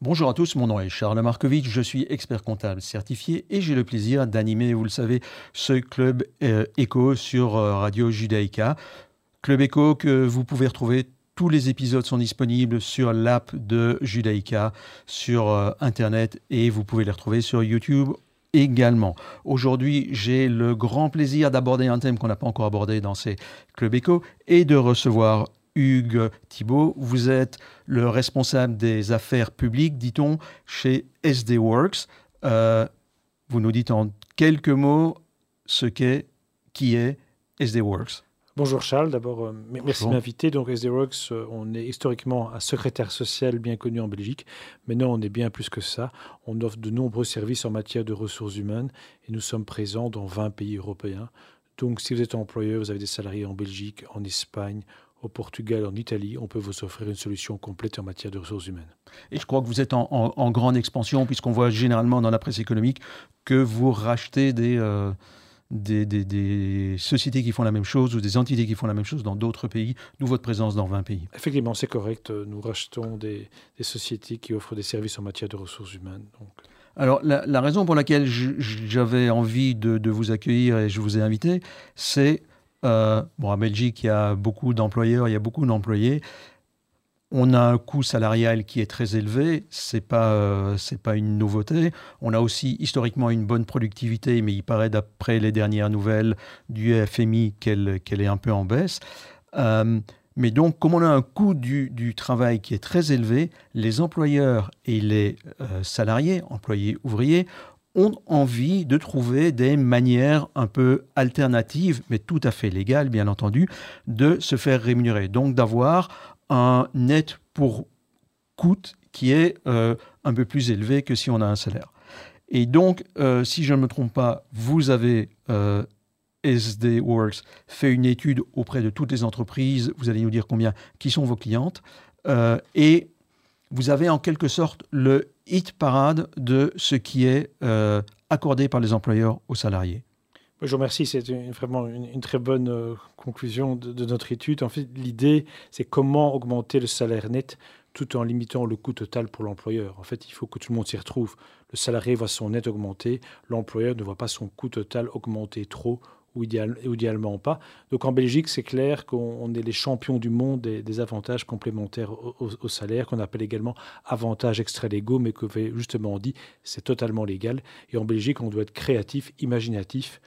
Bonjour à tous, mon nom est Charles Markovitch, je suis expert comptable certifié et j'ai le plaisir d'animer, vous le savez, ce club euh, sur euh, Radio Judaïka. Club Echo que vous pouvez retrouver tous les épisodes sont disponibles sur l'app de Judaïka, sur euh, Internet et vous pouvez les retrouver sur YouTube également. Aujourd'hui, j'ai le grand plaisir d'aborder un thème qu'on n'a pas encore abordé dans ces clubs éco et de recevoir Hugues Thibault. Vous êtes le responsable des affaires publiques, dit-on, chez SD Works. Euh, vous nous dites en quelques mots ce qu'est, qui est SD Works. Bonjour Charles, d'abord euh, merci de m'inviter. Donc SD Works, euh, on est historiquement un secrétaire social bien connu en Belgique. Maintenant, on est bien plus que ça. On offre de nombreux services en matière de ressources humaines et nous sommes présents dans 20 pays européens. Donc si vous êtes employeur, vous avez des salariés en Belgique, en Espagne, au Portugal, en Italie, on peut vous offrir une solution complète en matière de ressources humaines. Et je crois que vous êtes en, grande expansion, puisqu'on voit généralement dans la presse économique que vous rachetez euh, des, des, sociétés qui font la même chose ou des entités qui font la même chose dans d'autres pays, d'où votre présence dans 20 pays. Effectivement, c'est correct. Nous rachetons des, sociétés qui offrent des services en matière de ressources humaines. Donc. Alors, la, raison pour laquelle j'avais envie de, de, vous accueillir et je vous ai invité, c'est euh, bon, en Belgique, il y a beaucoup d'employeurs, il y a beaucoup d'employés. On a un coût salarial qui est très élevé, c'est pas euh, pas une nouveauté. On a aussi historiquement une bonne productivité, mais il paraît d'après les dernières nouvelles du FMI qu'elle qu'elle est un peu en baisse. Euh, mais donc, comme on a un coût du, travail qui est très élevé, les employeurs et les salariés, employés ouvriers, ont envie de trouver des manières un peu alternatives, mais tout à fait légales, bien entendu, de se faire rémunérer. Donc d'avoir un net pour coût qui est euh, un peu plus élevé que si on a un salaire. Et donc, euh, si je ne me trompe pas, vous avez, euh, SD Works, fait une étude auprès de toutes les entreprises, vous allez nous dire combien, qui sont vos clientes, et vous avez en quelque sorte le hit parade de ce qui est euh, accordé par les employeurs aux salariés. Je vous remercie, c'est vraiment une, très bonne euh, conclusion de, notre étude. En fait, l'idée, c'est comment augmenter le salaire net tout en limitant le coût total pour l'employeur. En fait, il faut que tout le monde s'y retrouve. Le salarié voit son net augmenter, l'employeur ne voit pas son coût total augmenter trop ou, idéalement pas. Donc en Belgique, c'est clair qu'on est les champions du monde des, avantages complémentaires au, salaire, qu'on appelle également avantages extra-légaux, mais que justement dit, c'est totalement légal. Et en Belgique, on doit être créatif, imaginatif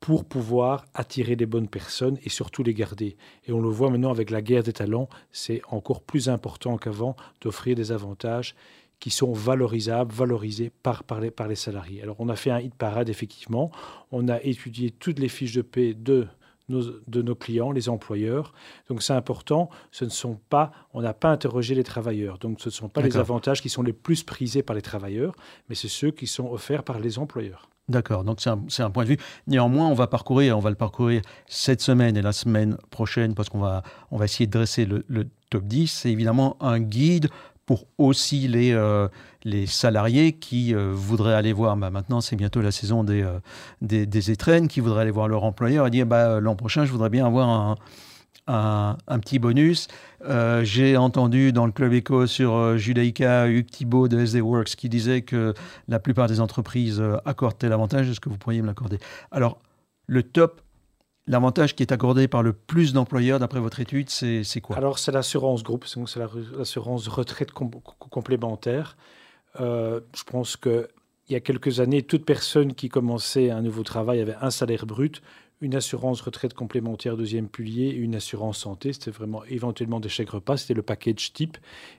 pour pouvoir attirer les bonnes personnes et surtout les garder. Et on le voit maintenant avec la guerre des talents, c'est encore plus important qu'avant d'offrir des avantages qui sont valorisables, valorisés par, par, les, par les salariés. Alors on a fait un hit parade, effectivement. On a étudié toutes les fiches de paie de nos, de nos clients, les employeurs. Donc c'est important, ce ne sont pas, on n'a pas interrogé les travailleurs. Donc ce ne sont pas les avantages qui sont les plus prisés par les travailleurs, mais c'est ceux qui sont offerts par les employeurs. D'accord, donc c'est un, un, point de vue. Néanmoins, on va parcourir, on va le parcourir cette semaine et la semaine prochaine parce qu'on va, on va essayer de dresser le, le top 10. C'est évidemment un guide aussi les, euh, les salariés qui euh, voudraient aller voir, bah, maintenant c'est bientôt la saison des, euh, des, des, étrennes, qui voudraient aller voir leur employeur et dire bah, l'an prochain je voudrais bien avoir un, un, petit bonus. J'ai entendu dans le Club Eco sur Judaïka, Hugues Thibault de SD Works qui disait que la plupart des entreprises accordent tel avantage. Est-ce que vous pourriez me l'accorder? Alors, le top L'avantage qui est accordé par le plus d'employeurs, d'après votre étude, c'est quoi? Alors, c'est l'assurance groupe, c'est l'assurance retraite complémentaire. Euh, je pense qu'il y a quelques années, toute personne qui commençait un nouveau travail avait un salaire brut, une assurance retraite complémentaire deuxième pilier et une assurance santé. C'était vraiment éventuellement des chèques repas, c'était le package type.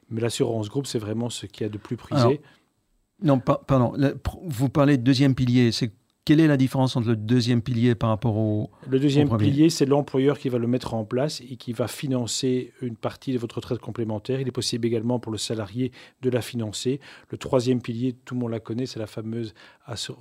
Mais l'assurance groupe, c'est vraiment ce qui a de plus prisé. non, pardon. Vous parlez de deuxième pilier. C'est quelle est la différence entre le deuxième pilier par rapport au Le deuxième pilier, c'est l'employeur qui va le mettre en place et qui va financer une partie de votre retraite complémentaire. Il est possible également pour le salarié de la financer. Le troisième pilier, tout le monde la connaît, c'est la fameuse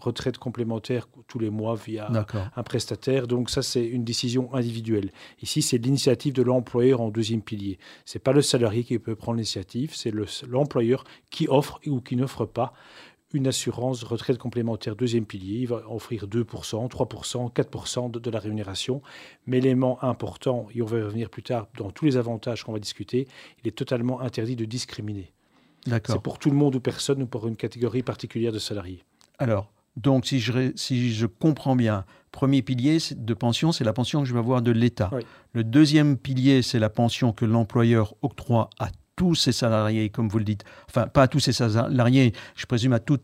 retraite complémentaire tous les mois via un prestataire. Donc ça, c'est une décision individuelle. Ici, c'est l'initiative de l'employeur en deuxième pilier. C'est pas le salarié qui peut prendre l'initiative, c'est l'employeur qui offre ou qui n'offre pas une assurance retraite complémentaire deuxième pilier. Il va offrir 2%, 3%, 4% de, la rémunération. Mais l'élément important, et on va revenir plus tard dans tous les avantages qu'on va discuter, il est totalement interdit de discriminer. D'accord. C'est pour tout le monde ou personne ou pour une catégorie particulière de salariés. Alors, donc, si je, si je comprends bien, premier pilier de pension, c'est la pension que je vais avoir de l'État. Oui. Le deuxième pilier, c'est la pension que l'employeur octroie à tous ses salariés, comme vous le dites. Enfin, pas à tous ses salariés, je présume à toutes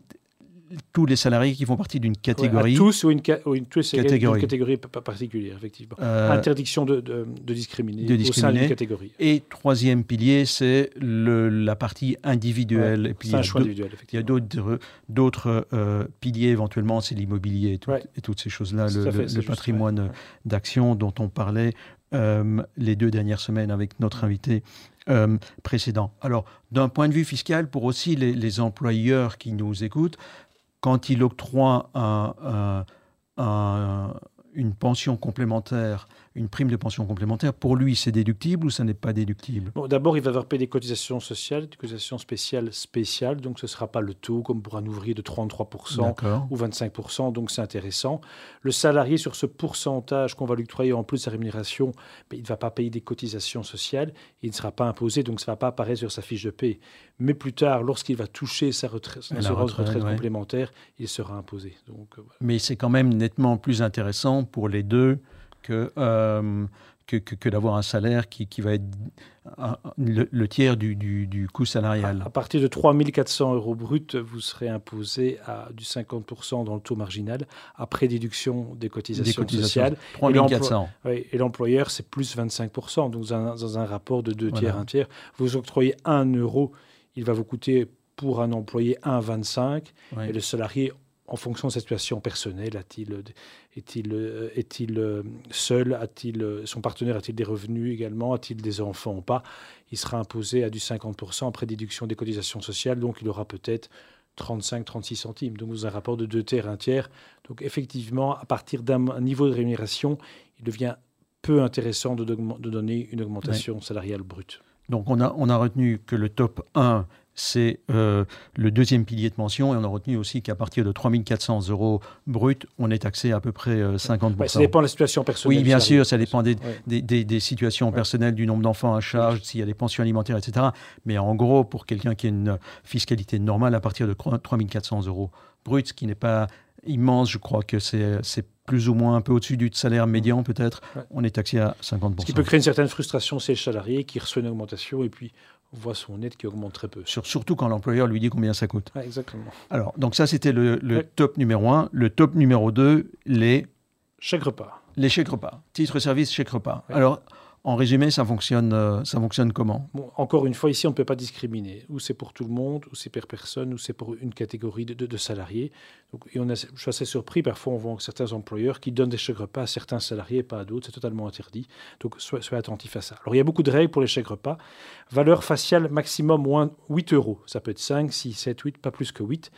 tous les salariés qui font partie d'une catégorie. Ouais, tous ou une, ca- ou une, tous, c'est Catégorie. une particulière, effectivement. Euh, Interdiction de, de, de discriminer de au sein discriminer. d'une catégorie. Et troisième pilier, c'est la partie individuelle. Ouais, Et puis, il C'est un choix individuel, il y a effectivement. d'autres euh, piliers éventuellement, c'est l'immobilier et, tout- Ouais. et toutes ces choses-là, le, fait, patrimoine d'action dont on parlait euh, les deux dernières semaines avec notre invité euh. Alors, d'un point de vue fiscal, pour aussi les, employeurs qui nous écoutent, quand ils octroient un- un- un- une pension complémentaire, une prime de pension complémentaire, pour lui, c'est déductible ou ça n'est pas déductible? Bon, D'abord, il va devoir payer des cotisation sociales, des cotisations spéciales spéciales, donc ce ne sera pas le taux comme pour un ouvrier de 33% D'accord. ou 25%, donc c'est intéressant. Le salarié, sur ce pourcentage qu'on va lui octroyer en plus de sa rémunération, mais il ne va pas payer des cotisations sociales, il ne sera pas imposé, donc ça ne va pas apparaître sur sa fiche de paie. Mais plus tard, lorsqu'il va toucher sa retraite, ouais. complémentaire, il sera imposé. Donc, euh, voilà. Mais c'est quand même nettement plus intéressant pour les deux que, euh, que, que- que d'avoir un salaire qui, qui va être le, le tiers du, du- du coût salarial. À partir de 3400 euros brut, vous serez imposé à du 50% dans le taux marginal, après déduction des cotisations, Des cotisations. sociales. 3400. Oui, et l'employeur, c'est plus 25%. Donc, dans un, dans un rapport de deux Voilà. tiers, un tiers, vous octroyez 1 euro, il va vous coûter pour un employé 1,25. Ouais. Et le salarié, en fonction de sa situation personnelle, a-t-il est-il euh, est-il euh, seul, a-t-il euh, son partenaire a-t-il des revenus également, a-t-il des enfants ou pas, il sera imposé à du 50% après déduction des cotisations sociales, donc il aura peut-être 35-36 centimes. Donc, un rapport de deux tiers, un tiers. Donc, effectivement, à partir d'un niveau de rémunération, il devient peu intéressant de donner une augmentation salariale brute. Donc on a, on a retenu que le top 1, c'est euh, le deuxième pilier de pension, et on a retenu aussi qu'à partir de 3400 euros brut, on est taxé à peu près euh, 50%. Ouais, ça dépend de la situation personnelle. Oui, bien sûr, ça dépend des, Ouais. des, des- des situations Ouais. personnelles, du nombre d'enfants à charge, s'il y a des pensions alimentaires, etc. Mais en gros, pour quelqu'un qui a une fiscalité normale, à partir de 3400 euros brut, ce qui n'est pas immense, je crois que c'est plus ou moins un peu au-dessus du salaire médian peut-être, Ouais. on est taxé à 50%. Ce qui peut créer une certaine frustration chez le salarié qui reçoit une augmentation et puis voit son aide qui augmente très peu. Sur- surtout quand l'employeur lui dit combien ça coûte. Ouais, exactement. Alors, donc ça, c'était le, le Ouais. top numéro 1. Le top numéro 2, les, Chaque repas. les chèques repas. Titre-service, chèque repas. Ouais. Alors, en résumé, ça fonctionne, euh, ça fonctionne comment? Encore une fois, ici, on ne peut pas discriminer. Ou c'est pour tout le monde, ou c'est per personne, ou c'est pour une catégorie de, salariés. Donc, et on a, je suis assez surpris, parfois on voit certains employeurs qui donnent des chèques repas à certains salariés, pas à d'autres. C'est totalement interdit. Donc soyez, soyez attentifs à ça. Alors il y a beaucoup de règles pour les chèques repas. Valeur faciale maximum moins 8 euros. Ça peut être 5, 6, 7, 8, pas plus que 8.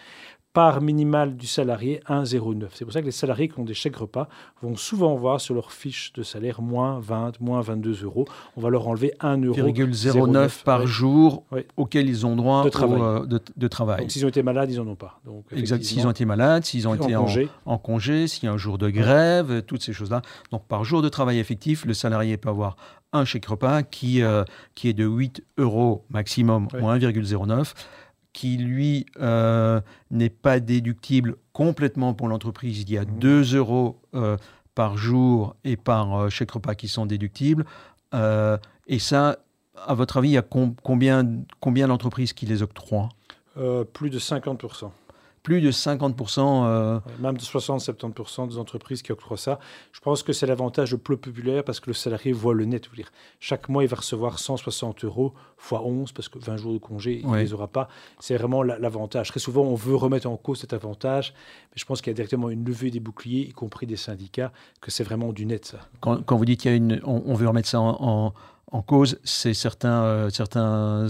Part minimale du salarié 1,09. C'est pour ça que les salariés qui ont des chèques repas vont souvent voir sur leur fiche de salaire moins 20, moins 22 euros. On va leur enlever 1 euro. 0,09 par Ouais. jour Ouais. auquel ils ont droit De au, travail. euh, de, de travail. Donc s'ils ont été malades, ils n'en ont pas. Donc, Exact. S'ils ont été malades, s'ils ont été en, congé. en congé, s'il y a un jour de grève, euh, toutes ces choses-là. Donc, par jour de travail effectif, le salarié peut avoir un chèque repas qui, euh, qui est de 8 euros maximum, ou 1,09, qui, lui, euh, n'est pas déductible complètement pour l'entreprise. Il y a Mhm. 2 euros euh, par jour et par euh, chèque repas qui sont déductibles. Et ça, à votre avis, il y a com- combien, combien d'entreprises qui les octroient? Plus de 50%. Plus de 50%. euh, Même de 60-70% des entreprises qui octroient ça. Je pense que c'est l'avantage le plus populaire parce que le salarié voit le net. Dire, chaque mois, il va recevoir 160 euros fois 11 parce que 20 jours de congé, il ne les aura pas. C'est vraiment la- l'avantage. Très souvent, on veut remettre en cause cet avantage, mais je pense qu'il y a directement une levée des boucliers, y compris des syndicats, que c'est vraiment du net, ça. quand, quand vous dites qu'il y a une, on, on veut remettre ça en, en- en cause, c'est certains, euh, certains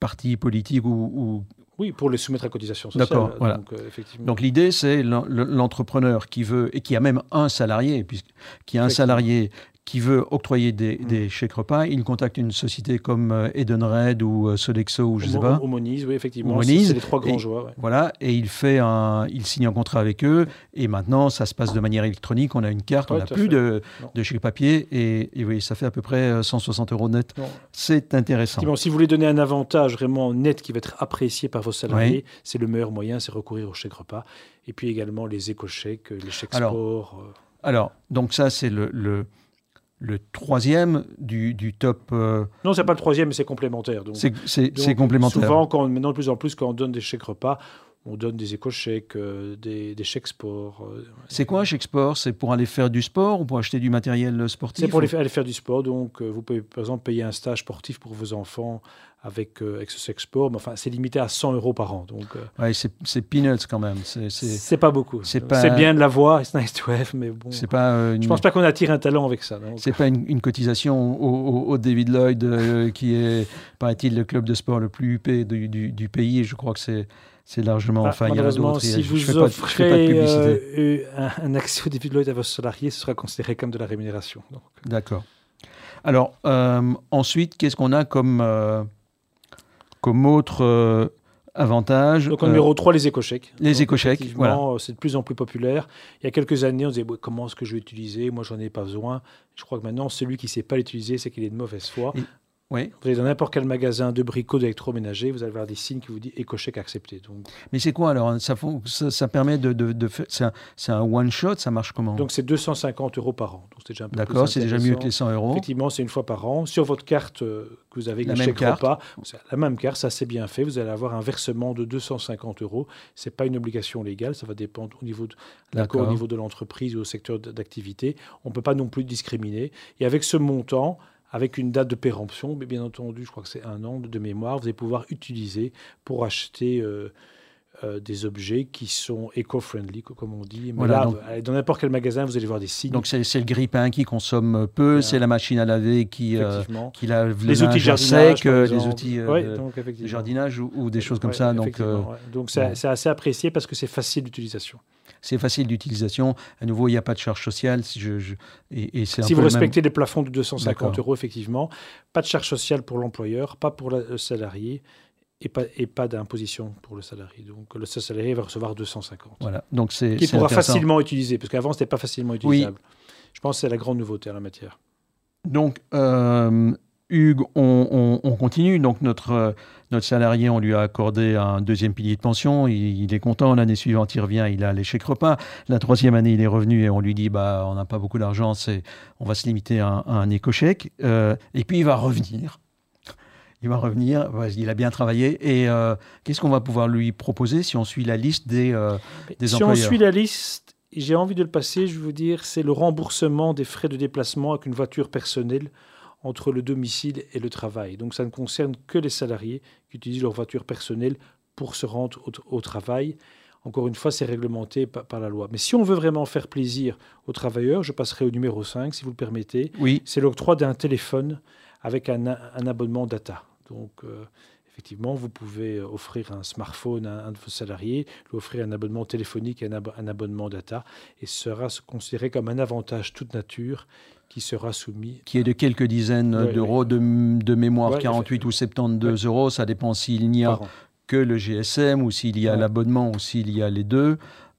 partis politiques ou, ou- Oui, pour les soumettre à cotisation sociale. D'accord, voilà. Donc, euh, effectivement. donc l'idée c'est l'en- l'entrepreneur qui veut et qui a même un salarié, puisque qui a un salarié qui veut octroyer des, Mm. des chèques repas, il contacte une société comme euh, Edenred ou euh, Sodexo ou je sais Au- pas. Moniz, oui, effectivement. C'est- les trois grands et- joueurs. ouais. Voilà, et il fait un, il signe un contrat avec eux, et maintenant ça se passe de manière électronique. On a une carte, on n'a plus fait. de, Non. de chèque papier, et, et oui, ça fait à peu près euh, 160 euros net. C'est intéressant. Si vous voulez donner un avantage vraiment net qui va être apprécié par vos salariés, c'est le meilleur moyen, c'est recourir au chèque repas. Et puis également les éco-chèques, les chèques Alors, sport. euh, Alors, donc ça c'est le, le, le troisième du, du top. euh, Non, c'est pas le troisième, c'est complémentaire. C'est complémentaire. Souvent, quand, maintenant de plus en plus, quand on donne des chèques repas, on donne des éco-chèques, euh, des, des chèques sport. euh, C'est quoi un chèque sport? C'est pour aller faire du sport ou pour acheter du matériel sportif C'est pour ou- aller faire du sport. Donc, euh, vous pouvez par exemple payer un stage sportif pour vos enfants avec, avec ce chèque sport. Mais enfin, c'est limité à 100 euros par an. Donc, Ouais, c'est peanuts quand même. C'est pas beaucoup. c'est pas- bien de l'avoir, it's nice to have, mais bon. c'est pas une, Je pense pas qu'on attire un talent avec ça. c'est pas une, une cotisation au, au- au David Lloyd qui est, paraît-il, le club de sport le plus huppé du, du- du pays. Et je crois que c'est c'est largement. Ah, enfin, il y a si vous je fais pas, de- je fais pas de offrez euh, euh, un, un accès au début de à vos salariés, ce sera considéré comme de la rémunération. D'accord. Alors, euh, ensuite, qu'est-ce qu'on a comme, euh, comme autre avantage Donc, en numéro 3, les éco-chèques. les éco-chèques, euh, C'est de plus en plus populaire. Il y a quelques années, on disait ouais, comment est-ce que je vais l'utiliser Moi, j'en ai pas besoin. Je crois que maintenant, celui qui ne sait pas l'utiliser, c'est qu'il est de mauvaise foi. Et- Oui, Vous allez dans n'importe quel magasin de bricots d'électroménager, vous allez voir des signes qui vous disent éco-chèque accepté. Donc, mais c'est quoi alors? Ça, fon- ça, ça permet de, de, de faire. C'est un, one-shot, ça marche comment? Donc c'est 250 euros par an. Donc, c'est déjà un peu plus D'accord, c'est déjà mieux que les 100 euros. Effectivement, c'est une fois par an. Sur votre carte euh, que vous avez La même carte. repas, la même carte, ça c'est bien fait. Vous allez avoir un versement de 250 euros. C'est pas une obligation légale, ça va dépendre au niveau de l'accord au niveau de l'entreprise ou au secteur d'activité. On peut pas non plus discriminer. Et avec ce montant, avec une date de péremption, mais bien entendu, je crois que c'est un an de, mémoire, vous allez pouvoir utiliser pour acheter. euh, euh, des objets qui sont éco-friendly, co- comme on dit. Mais Voilà, là, donc- allez dans n'importe quel magasin, vous allez voir des signes. Donc c'est le grille-pain qui consomme peu, c'est la machine à laver qui, euh, qui lave le les outils de jardinage, sec, euh, exemple. outils euh, Ouais, de- donc, de effectivement. jardinage ou, ou des choses comme Ouais, ça. Donc euh, c'est assez apprécié parce que c'est facile d'utilisation. C'est facile d'utilisation. À nouveau, il n'y a pas de charge sociale. Si, je, je- et, et c'est un Si peu vous le même- respectez les plafonds de 250 D'accord. euros, effectivement, pas de charge sociale pour l'employeur, pas pour la- le salarié et pas, et pas d'imposition pour le salarié. Donc le salarié va recevoir 250. Voilà. Donc c'est Qu'il pourra facilement utiliser, parce qu'avant, ce n'était pas facilement utilisable. Je pense que c'est la grande nouveauté en la matière. Donc, euh, Hugues, on, on- on continue. Donc, notre, euh, notre salarié, on lui a accordé un deuxième pilier de pension. Il, il est content. L'année suivante, il revient, il a les chèques repas. La troisième année, il est revenu et on lui dit bah, on n'a pas beaucoup d'argent, c'est, on va se limiter à un, à un éco-chèque. Euh, et puis, il va revenir. Il va revenir, il a bien travaillé. Et euh, qu'est-ce qu'on va pouvoir lui proposer si on suit la liste des, euh, Des si on employeurs. suit la liste, j'ai envie de le passer, je vais vous dire, c'est le remboursement des frais de déplacement avec une voiture personnelle entre le domicile et le travail. Donc ça ne concerne que les salariés qui utilisent leur voiture personnelle pour se rendre au, au travail. Encore une fois, c'est réglementé pa- par, la loi. Mais si on veut vraiment faire plaisir aux travailleurs, je passerai au numéro 5, si vous le permettez. Oui, C'est l'octroi d'un téléphone avec un, un abonnement data. Donc, euh, effectivement, vous pouvez offrir un smartphone à un de vos salariés, lui offrir un abonnement téléphonique et un, un abonnement data, et ce sera considéré comme un avantage toute nature qui sera soumis. qui est de quelques dizaines Ouais, d'euros de, de mémoire, Ouais, 48 ou 72 euros. Ça dépend s'il n'y a que le GSM ou s'il y a l'abonnement ou s'il y a les deux.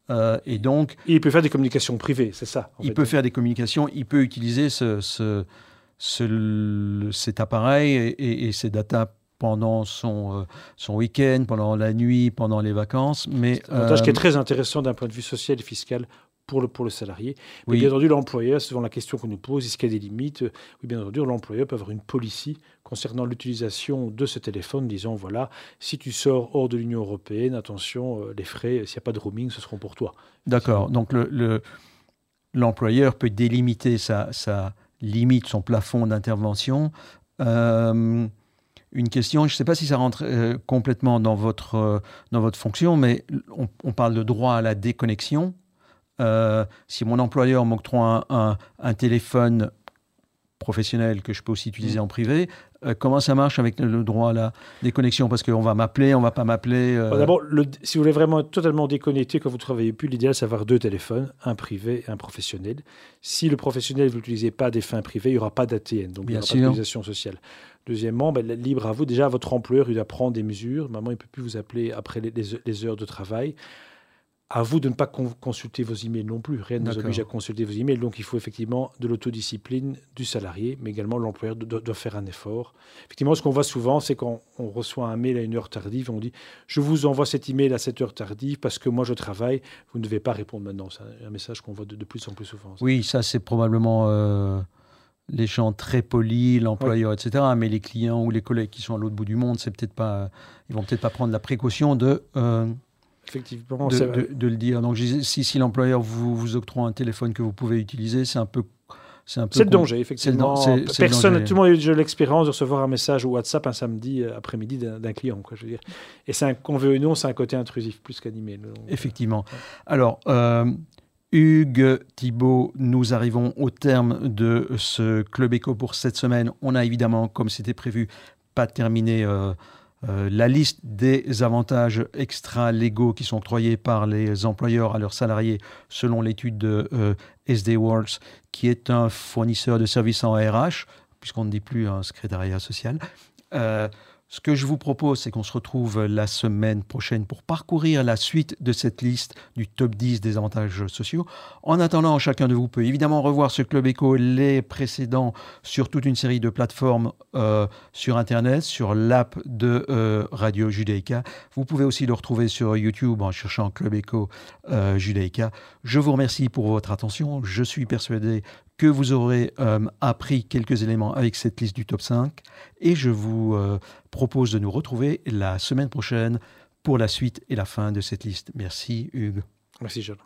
Euh, et donc, Et il peut faire des communications privées, c'est ça. en il fait. peut faire des communications, il peut utiliser ce, ce- ce- le- cet appareil et, et- et ces datas pendant son, euh, son week-end, pendant la nuit, pendant les vacances. Mais C'est un avantage qui est euh, très intéressant d'un point de vue social et fiscal pour le, pour le salarié. Mais oui, bien entendu, l'employeur, c'est souvent la question qu'on nous pose, est-ce qu'il y a des limites? Oui, bien entendu, l'employeur peut avoir une policy concernant l'utilisation de ce téléphone, disant, voilà, si tu sors hors de l'Union européenne, attention, euh, les frais, s'il n'y a pas de roaming, ce seront pour toi. d'accord. Donc le- le- l'employeur peut délimiter sa, sa limite, son plafond d'intervention. Euh, une question, je ne sais pas si ça rentre euh, complètement dans votre, euh, dans votre fonction, mais on, on parle de droit à la déconnexion. Euh, si mon employeur m'octroie un, un- un téléphone professionnel que je peux aussi utiliser Mm. en privé, Euh, comment ça marche avec le droit à la déconnexion Parce qu'on va m'appeler, on va pas m'appeler. euh. D'abord, si vous voulez vraiment totalement déconnecter quand vous travaillez plus, l'idéal c'est d'avoir deux téléphones, un privé et un professionnel. Si le professionnel vous l'utilisez pas à des fins privées, il n'y aura pas d'ATN, donc Bien il n'y aura pas d'utilisation sociale. Deuxièmement, ben, libre à vous. Déjà, votre employeur, il doit prendre des mesures. Maman, il ne peut plus vous appeler après les heures de travail à vous de ne pas consulter vos emails non plus. Rien ne nous oblige à consulter vos emails. Donc, il faut effectivement de l'autodiscipline du salarié, mais également l'employeur doit, faire un effort. Effectivement, ce qu'on voit souvent, c'est quand on reçoit un mail à une heure tardive, on dit Je vous envoie cet email à cette heure tardive parce que moi je travaille, vous ne devez pas répondre maintenant. C'est un message qu'on voit de, plus en plus souvent. Oui, ça, c'est probablement. Euh, les gens très polis, l'employeur, etc. Mais les clients ou les collègues qui sont à l'autre bout du monde, c'est peut-être pas, ils vont peut-être pas prendre la précaution de euh, Effectivement, de, de, le dire. Donc, si, si l'employeur vous, vous octroie un téléphone que vous pouvez utiliser, c'est un peu. C'est un peu le danger, effectivement. Personne, tout le monde a eu l'expérience de recevoir un message ou WhatsApp un samedi euh, après-midi d'un client. Quoi, je veux dire. Et c'est un, qu'on veut ou non, c'est un côté intrusif plus qu'animé. Effectivement. Alors, euh, Hugues, Thibault, nous arrivons au terme de ce Club Eco pour cette semaine. On a évidemment, comme c'était prévu, pas terminé. Euh, euh, la liste des avantages extra-légaux qui sont octroyés par les employeurs à leurs salariés selon l'étude de euh, SD Works, qui est un fournisseur de services en RH, puisqu'on ne dit plus un secrétariat social. Euh, ce que je vous propose, c'est qu'on se retrouve la semaine prochaine pour parcourir la suite de cette liste du top 10 des avantages sociaux. En attendant, chacun de vous peut évidemment revoir ce Club Eco, les précédents, sur toute une série de plateformes euh, sur Internet, sur l'app de euh, Radio Judaïka. Vous pouvez aussi le retrouver sur YouTube en cherchant Club Eco euh, Judaïka. Je vous remercie pour votre attention. Je suis persuadé que vous aurez euh, appris quelques éléments avec cette liste du top 5 et je vous euh, propose de nous retrouver la semaine prochaine pour la suite et la fin de cette liste. Merci Hugues. Merci John.